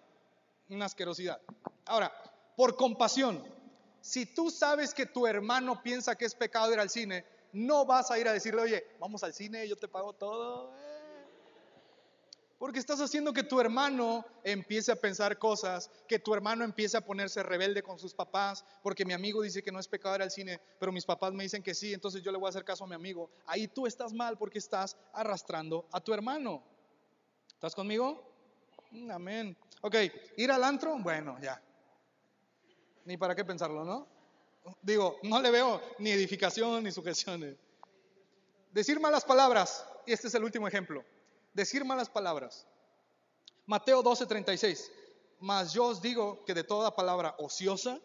Una asquerosidad. Ahora, por compasión, si tú sabes que tu hermano piensa que es pecado ir al cine, no vas a ir a decirle, oye, vamos al cine, yo te pago todo. Eh". Porque estás haciendo que tu hermano empiece a pensar cosas, que tu hermano empiece a ponerse rebelde con sus papás, porque mi amigo dice que no es pecado ir al cine, pero mis papás me dicen que sí, entonces yo le voy a hacer caso a mi amigo. Ahí tú estás mal porque estás arrastrando a tu hermano. ¿Estás conmigo? Mm, amén. Ok, ir al antro, bueno, ya. Ni para qué pensarlo, ¿no? Digo, no le veo ni edificación ni sujeciones. Decir malas palabras, y este es el último ejemplo. Decir malas palabras. Mateo 12:36. Mas yo os digo que de toda palabra ociosa,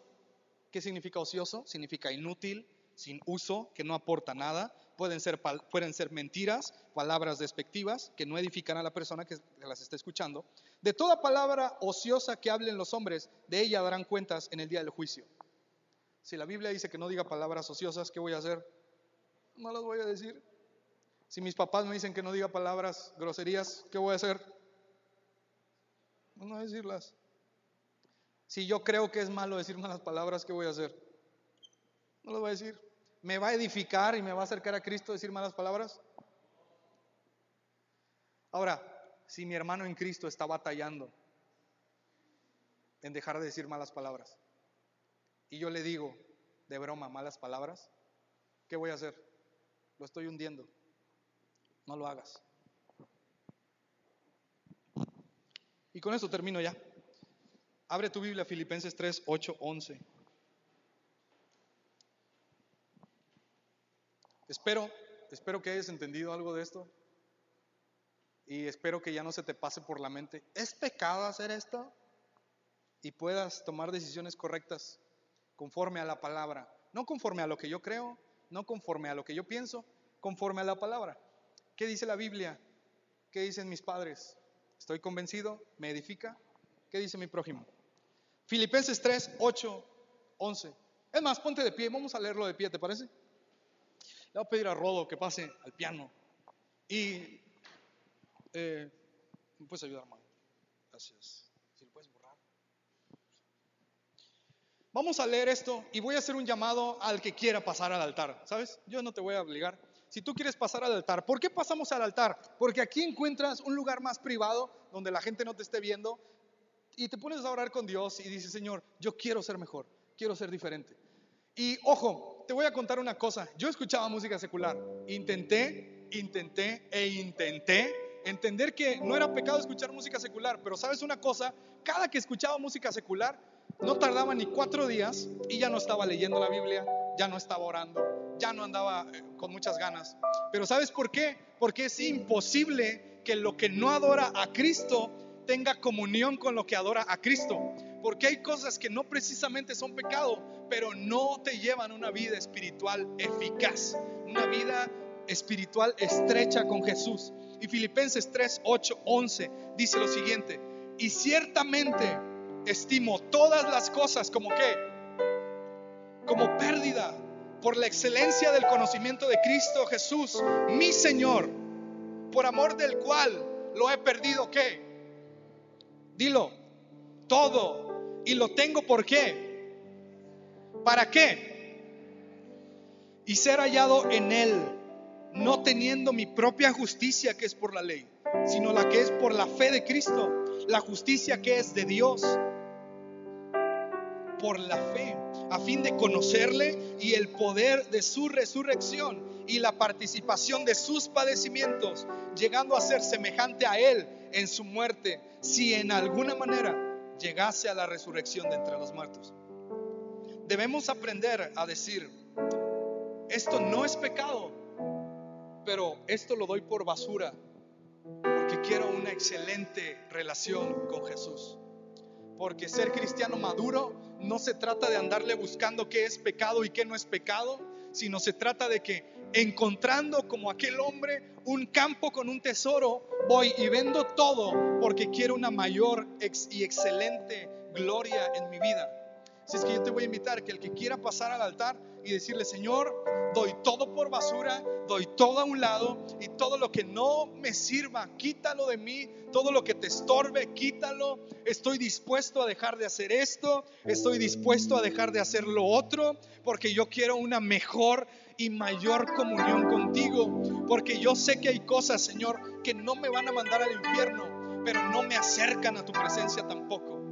¿qué significa ocioso? Significa inútil, sin uso, que no aporta nada. Pueden ser, pueden ser mentiras, palabras despectivas que no edifican a la persona que las está escuchando. De toda palabra ociosa que hablen los hombres, de ella darán cuentas en el día del juicio. Si la Biblia dice que no diga palabras ociosas, ¿qué voy a hacer? No las voy a decir. Si mis papás me dicen que no diga palabras groserías, ¿qué voy a hacer? No voy a decirlas. Si yo creo que es malo decir malas palabras, ¿qué voy a hacer? No las voy a decir. ¿Me va a edificar y me va a acercar a Cristo decir malas palabras? Ahora, si mi hermano en Cristo está batallando en dejar de decir malas palabras, y yo le digo de broma malas palabras, ¿qué voy a hacer? Lo estoy hundiendo. No lo hagas. Y con eso termino ya. Abre tu Biblia, Filipenses 3, 8, 11. Espero, espero que hayas entendido algo de esto. Y espero que ya no se te pase por la mente. ¿Es pecado hacer esto? Y puedas tomar decisiones correctas conforme a la palabra. No conforme a lo que yo creo, no conforme a lo que yo pienso, conforme a la palabra. ¿Qué dice la Biblia? ¿Qué dicen mis padres? ¿Estoy convencido? ¿Me edifica? ¿Qué dice mi prójimo? Filipenses 3, 8, 11. Es más, ponte de pie, vamos a leerlo de pie, ¿te parece? Le voy a pedir a Rodo que pase al piano. Y eh, ¿me puedes ayudar, hermano? Gracias. Si lo puedes borrar. Vamos a leer esto y voy a hacer un llamado al que quiera pasar al altar, ¿sabes? Yo no te voy a obligar. Si tú quieres pasar al altar, ¿por qué pasamos al altar? Porque aquí encuentras un lugar más privado donde la gente no te esté viendo y te pones a orar con Dios y dices, Señor, yo quiero ser mejor, quiero ser diferente. Y ojo, te voy a contar una cosa. Yo escuchaba música secular. Intenté, intenté e intenté entender que no era pecado escuchar música secular, pero sabes una cosa, cada que escuchaba música secular, no tardaba ni cuatro días y ya no estaba leyendo la Biblia, ya no estaba orando, ya no andaba eh, con muchas ganas. Pero ¿sabes por qué? Porque es imposible que lo que no adora a Cristo tenga comunión con lo que adora a Cristo. Porque hay cosas que no precisamente son pecado, pero no te llevan una vida espiritual eficaz, una vida espiritual estrecha con Jesús. Y Filipenses 3, 8, 11 dice lo siguiente, y ciertamente estimo todas las cosas como que, como pérdida por la excelencia del conocimiento de Cristo Jesús, mi Señor, por amor del cual lo he perdido, ¿qué? Dilo, todo. Y lo tengo por qué? ¿Para qué? Y ser hallado en Él, no teniendo mi propia justicia que es por la ley, sino la que es por la fe de Cristo, la justicia que es de Dios por la fe, a fin de conocerle y el poder de su resurrección y la participación de sus padecimientos, llegando a ser semejante a Él en su muerte, si en alguna manera llegase a la resurrección de entre los muertos. Debemos aprender a decir, esto no es pecado, pero esto lo doy por basura, porque quiero una excelente relación con Jesús. Porque ser cristiano maduro no se trata de andarle buscando qué es pecado y qué no es pecado, sino se trata de que encontrando como aquel hombre un campo con un tesoro, voy y vendo todo porque quiero una mayor y excelente gloria en mi vida. Así es que yo te voy a invitar que el que quiera pasar al altar y decirle, Señor, doy todo por basura, doy todo a un lado y todo lo que no me sirva, quítalo de mí, todo lo que te estorbe, quítalo. Estoy dispuesto a dejar de hacer esto, estoy dispuesto a dejar de hacer lo otro, porque yo quiero una mejor y mayor comunión contigo, porque yo sé que hay cosas, Señor, que no me van a mandar al infierno, pero no me acercan a tu presencia tampoco.